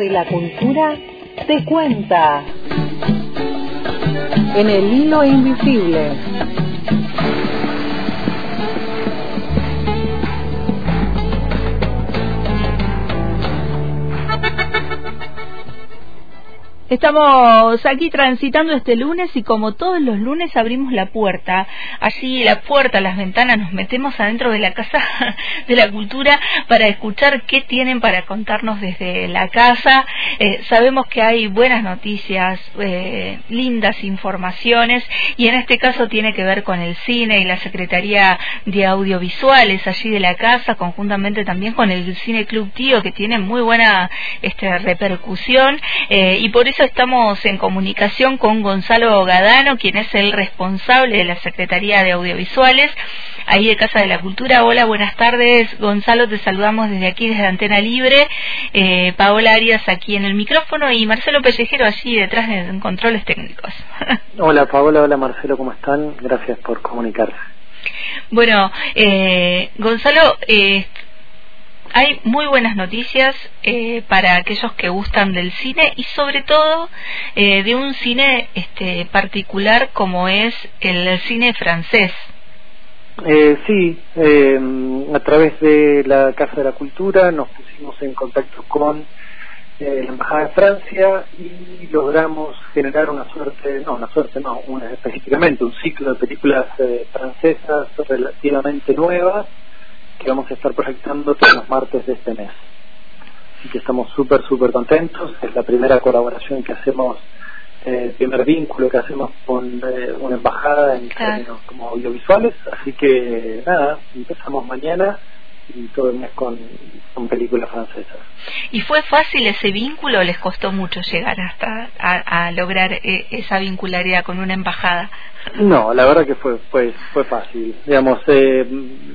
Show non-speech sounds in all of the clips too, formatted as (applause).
de la Cultura te cuenta. En el hilo invisible. Estamos aquí transitando este lunes y como todos los lunes abrimos la puerta, allí la puerta, las ventanas, nos metemos adentro de la casa (laughs) de la cultura para escuchar qué tienen para contarnos desde la casa. Eh, sabemos que hay buenas noticias, eh, lindas informaciones y en este caso tiene que ver con el cine y la Secretaría de Audiovisuales allí de la casa, conjuntamente también con el Cine Club Tío que tiene muy buena este, repercusión eh, y por eso estamos en comunicación con Gonzalo Gadano, quien es el responsable de la Secretaría de Audiovisuales, ahí de Casa de la Cultura. Hola, buenas tardes. Gonzalo, te saludamos desde aquí, desde Antena Libre. Eh, Paola Arias aquí en el micrófono y Marcelo Pellejero allí detrás de controles técnicos. (laughs) hola, Paola. Hola, Marcelo. ¿Cómo están? Gracias por comunicarse. Bueno, eh, Gonzalo, eh, hay muy buenas noticias eh, para aquellos que gustan del cine y sobre todo eh, de un cine este, particular como es el cine francés. Eh, sí, eh, a través de la Casa de la Cultura nos pusimos en contacto con la Embajada de Francia y logramos generar una suerte, no, una suerte no, una, específicamente un ciclo de películas francesas relativamente nuevas que vamos a estar proyectando todos los martes de este mes. Así que estamos súper, súper contentos. Es la primera colaboración que hacemos, eh, primer vínculo que hacemos con eh, una embajada en términos como audiovisuales. Así que nada, empezamos mañana y todo el mes con, con, películas francesas. ¿Y fue fácil ese vínculo o les costó mucho llegar hasta a, lograr eh, esa vincularidad con una embajada? No, la verdad que fue fue, fue fácil. Digamos, eh,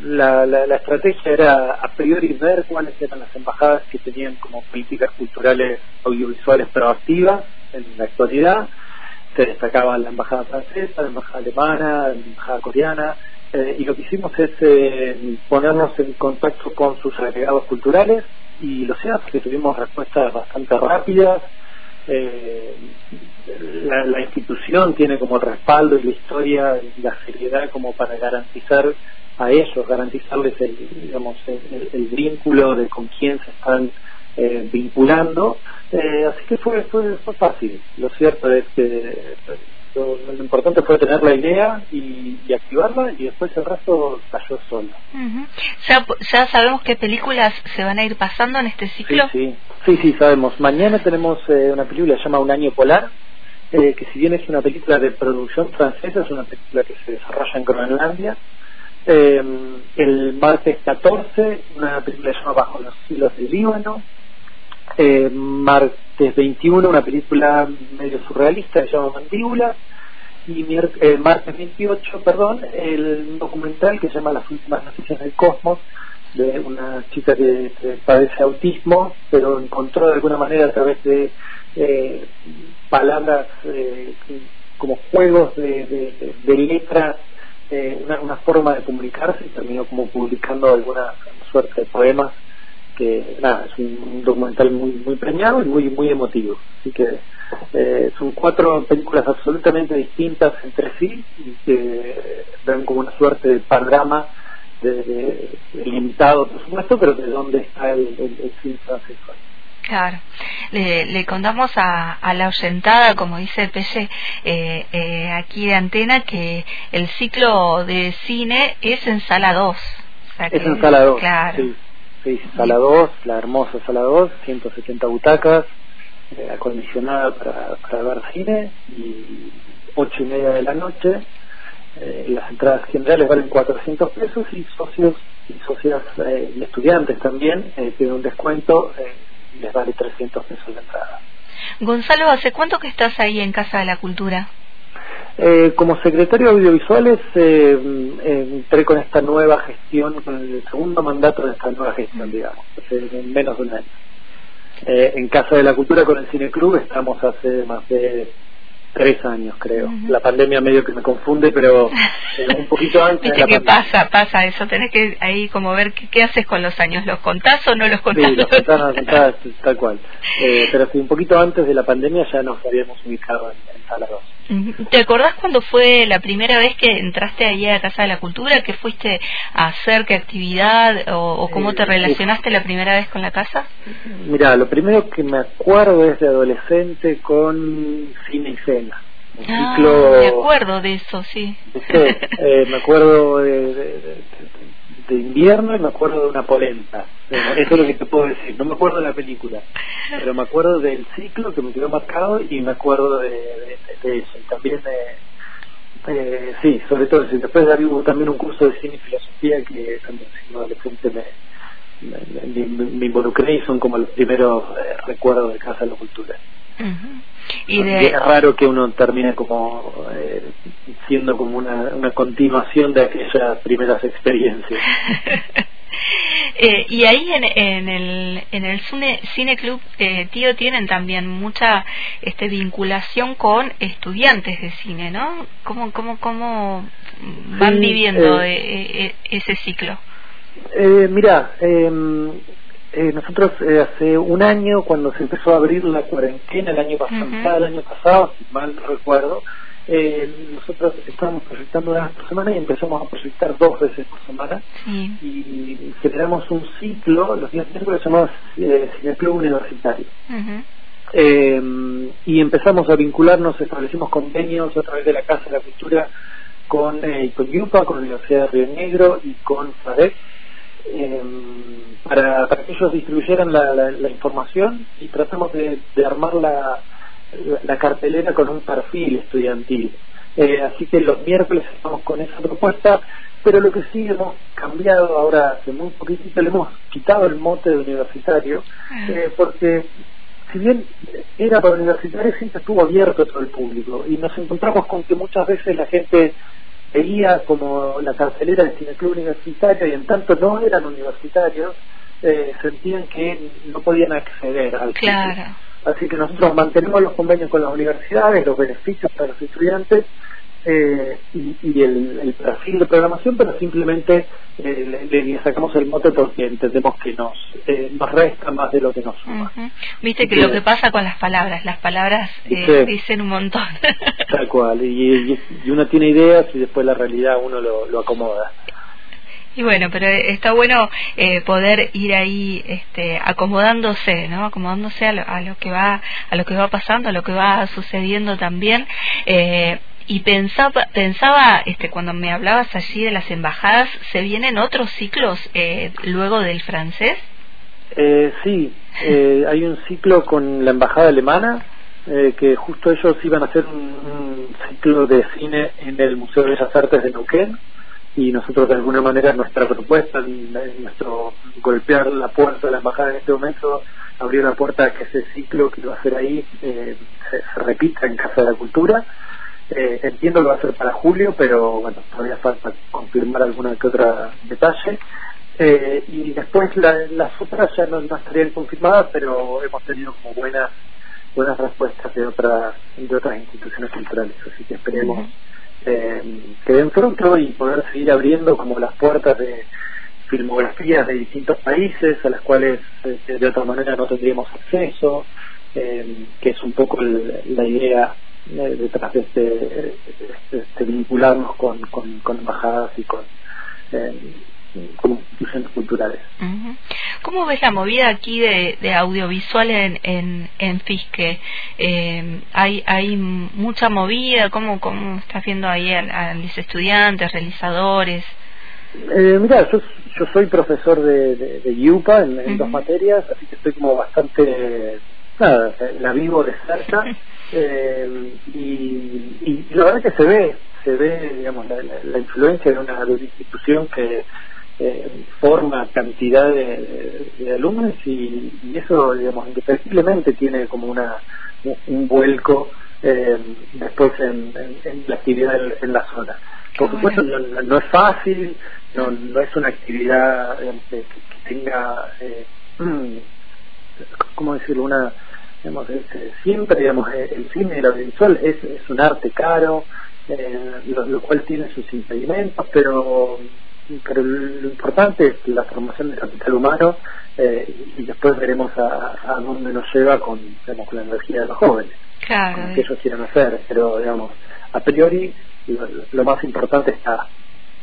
la, la, la, estrategia era a priori ver cuáles eran las embajadas que tenían como políticas culturales audiovisuales proactivas en la actualidad. Se destacaba la embajada francesa, la embajada alemana, la embajada coreana, eh, y lo que hicimos es eh, ponernos en contacto con sus agregados culturales y lo cierto que tuvimos respuestas bastante rápidas. Eh, la, la, institución tiene como respaldo y la historia y la seriedad como para garantizar a ellos, garantizarles el, digamos, el, el vínculo de con quién se están eh, vinculando. Eh, así que fue, fue, fue fácil. Lo cierto es que lo, lo, importante fue tener la idea y, y, activarla y después el resto cayó solo. ¿Ya, ¿Ya sabemos qué películas se van a ir pasando en este ciclo? Sí, sí, sí, sí sabemos. Mañana tenemos eh, una película que se llama Un año polar, eh, que si bien es una película de producción francesa, es una película que se desarrolla en Groenlandia. Eh, el martes 14, una película que se llama Bajo los hilos del Líbano. Eh, martes 21, una película medio surrealista que se llama Mandíbula. Y eh, martes 28, perdón, el documental que se llama Las últimas noticias del cosmos, de una chica que, que padece autismo, pero encontró de alguna manera a través de eh, palabras eh, como juegos de, de, de letras, eh, una, una, forma de comunicarse y terminó como publicando alguna suerte de poemas que nada, es un, documental muy muy premiado y muy muy emotivo. Así que eh, son cuatro películas absolutamente distintas entre sí y que dan como una suerte de panorama de, de, de limitado, por supuesto, pero de dónde está el, el, el cine francés. Claro, le, le contamos a, a, la oyentada, como dice el Pelle eh, eh, aquí de Antena, que el ciclo de cine es en sala 2. O sea que, es en sala 2, claro. sí, sí, sala 2, la hermosa sala 2, 170 butacas, eh, acondicionada para, para ver cine, y ocho y media de la noche. Eh, las entradas generales valen 400 pesos y socios y socias eh, y estudiantes también eh, tienen un descuento eh, les vale 300 pesos la entrada. Gonzalo, ¿hace cuánto que estás ahí en Casa de la Cultura? Eh, como secretario de audiovisuales eh, entré con esta nueva gestión, con el segundo mandato de esta nueva gestión, digamos, hace menos de un año. Eh, en Casa de la Cultura con el Cine Club estamos hace más de tres años, creo. La pandemia medio que me confunde, pero (laughs) eh, un poquito antes. Viste que pasa, pasa eso. Tenés que ahí como ver qué, haces con los años. ¿Los contás o no los contás? Sí, los (laughs) contás, tal cual. Eh, pero sí, un poquito antes de la pandemia ya nos habíamos ubicado en, en Sala 2. ¿Te acordás cuando fue la primera vez que entraste ahí a Casa de la Cultura? ¿Qué fuiste a hacer? ¿Qué actividad? ¿O, cómo te relacionaste la primera vez con la casa? Mira, lo primero que me acuerdo es de adolescente con cine y cena. ah, me acuerdo de eso, sí. (laughs) Eh, me acuerdo de, de invierno y me acuerdo de una polenta. Eso es lo que te puedo decir. No me acuerdo de la película, pero me acuerdo del ciclo que me quedó marcado y me acuerdo de, eso. Y también, de, sí, sobre todo, después de hubo también un curso de cine y filosofía que también siendo adolescente me, me, involucré y son como los primeros eh, recuerdos de Casa de la Cultura. Y Es raro que uno termine como eh, siendo como una, una continuación de aquellas primeras experiencias. (laughs) Eh, y ahí en, en, el en el cine, cine club eh, tío tienen también mucha este vinculación con estudiantes de cine no cómo cómo cómo van viviendo ese ciclo eh, mira em, eh, nosotros eh, hace un año, cuando se empezó a abrir la cuarentena, el año pasado, el año pasado, si mal recuerdo, eh, nosotros estábamos proyectando una vez por semana y empezamos a proyectar dos veces por semana. Y generamos un ciclo, los días miércoles llamado eh, Cineclub Universitario. y empezamos a vincularnos, establecimos convenios a través de la Casa de la Cultura con, eh, con UPA, con la Universidad de Río Negro y con FADEC eh, para, para que ellos distribuyeran la, la, información y tratamos de, armar la, la, cartelera con un perfil estudiantil. Eh, así que los miércoles estamos con esa propuesta, pero lo que sí hemos cambiado ahora hace muy poquitito, le hemos quitado el mote de universitario, ah. eh, porque si bien era para universitarios, siempre estuvo abierto todo el público y nos encontramos con que muchas veces la gente veía como la carcelera del cineclub universitario y en tanto no eran universitarios, eh, sentían que no podían acceder al claro. Así que nosotros mantenemos los convenios con las universidades, los beneficios para los estudiantes eh, y, el, perfil de programación, pero simplemente eh, le, sacamos el mote porque entendemos que nos, eh, nos resta más de lo que nos suma. Viste que, lo que pasa con las palabras, las palabras eh, dicen un montón. (laughs) Tal cual, y, uno tiene ideas y después la realidad uno lo, lo acomoda. Y bueno, pero está bueno eh, poder ir ahí este, acomodándose, ¿no? Acomodándose a lo, a lo, que va a lo que va pasando, a lo que va sucediendo también. Eh, y pensaba, pensaba este, cuando me hablabas allí de las embajadas, ¿se vienen otros ciclos eh, luego del francés? Eh, sí, (laughs) eh, hay un ciclo con la embajada alemana, eh, que justo ellos iban a hacer un, ciclo de cine en el Museo de Bellas Artes de Neuquén, y nosotros de alguna manera nuestra propuesta, nuestro golpear la puerta de la embajada en este momento, abrió la puerta a que ese ciclo que va a hacer ahí se, se repita en Casa de la Cultura eh, entiendo que va a ser para julio, pero bueno, todavía falta confirmar alguna que otra detalle. Eh, y después las otras ya no, estarían confirmadas, pero hemos tenido como buenas buenas respuestas de otras de otras instituciones culturales, así que esperemos eh, que den pronto y poder seguir abriendo como las puertas de filmografías de distintos países a las cuales eh, de otra manera no tendríamos acceso, eh, que es un poco la idea eh, detrás de este, este, vincularnos con, con, con, embajadas y con, eh, con instituciones culturales. ¿Cómo ves la movida aquí de, de audiovisual en, en, en Fisque? Eh, ¿hay, ¿Hay mucha movida? ¿Cómo, cómo estás viendo ahí a, los estudiantes, realizadores? Eh, mira, yo, yo soy profesor de, de, de IUPA en, dos materias, así que estoy como bastante, nada, la vivo de cerca. (laughs) Eh, y, y, la verdad que se ve, se ve, digamos, la, influencia de una, institución que eh, forma cantidad de, alumnos y, eso, digamos, indefectiblemente tiene como una un, vuelco eh, después en, la actividad en, la zona. Por supuesto, no, es fácil, no, no es una actividad que, que, tenga, eh, (clears throat) ¿cómo decirlo?, una digamos, siempre digamos, el cine y el audiovisual es, es un arte caro, lo, lo, cual tiene sus impedimentos, pero pero lo importante es la formación del capital humano eh, y después veremos a, a, dónde nos lleva con, digamos, con la energía de los jóvenes, claro, con lo que ellos quieran hacer, pero digamos, a priori lo, lo más importante está,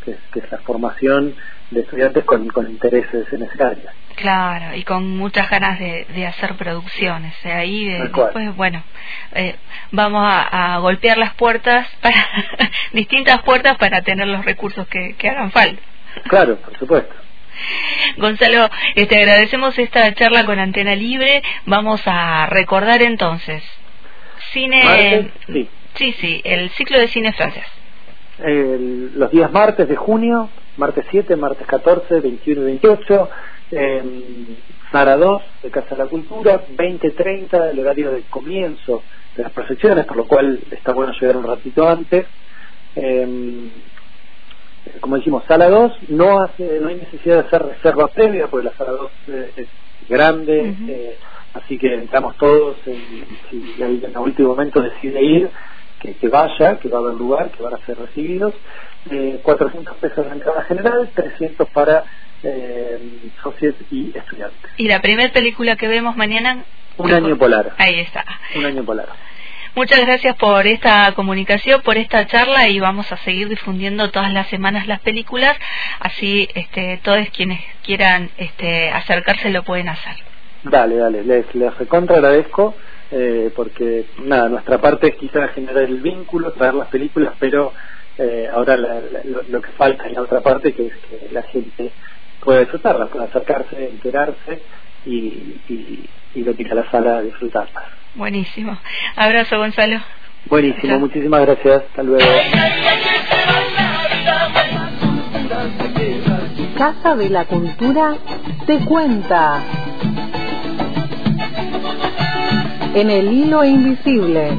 que es, que es la formación de estudiantes con, con intereses en esa área. Claro, y con muchas ganas de, de hacer producciones. ¿eh? Ahí de, después, bueno, eh, vamos a, a, golpear las puertas, (laughs) para distintas puertas para tener los recursos que, que hagan falta. Claro, por supuesto. Gonzalo, te este, agradecemos esta charla con Antena Libre. Vamos a recordar entonces. Cine. Martes, sí. sí, sí, el ciclo de cine francés. El, los días martes de junio, martes 7, martes 14, 21 y 28. Eh, Sara 2 de Casa de la Cultura, 20-30 el horario de comienzo de las proyecciones, por lo cual está bueno llegar un ratito antes. Eh, como dijimos, sala 2, no, hace, no hay necesidad de hacer reserva previa, porque la sala 2 es, es grande, uh -huh. eh, así que entramos todos, y si en el último momento decide ir, que, que, vaya, que va a haber lugar, que van a ser recibidos. Eh, 400 pesos de entrada general, 300 para eh, socios y estudiantes. ¿Y la primera película que vemos mañana? Un año polar. Ahí está. Un año polar. Muchas gracias por esta comunicación, por esta charla y vamos a seguir difundiendo todas las semanas las películas, así este, todos quienes quieran este, acercarse lo pueden hacer. Dale, dale, les, les recontra agradezco eh, porque nada, nuestra parte es quizá generar el vínculo, traer las películas, pero eh, ahora la, la, lo, lo, que falta es la otra parte que es que la gente pueda disfrutarlas, pueda acercarse, enterarse y, y, y lo que a la sala a disfrutarlas. Buenísimo. Abrazo, Gonzalo. Buenísimo, muchísimas gracias. Hasta luego. Casa de la Cultura te cuenta. En el hilo invisible.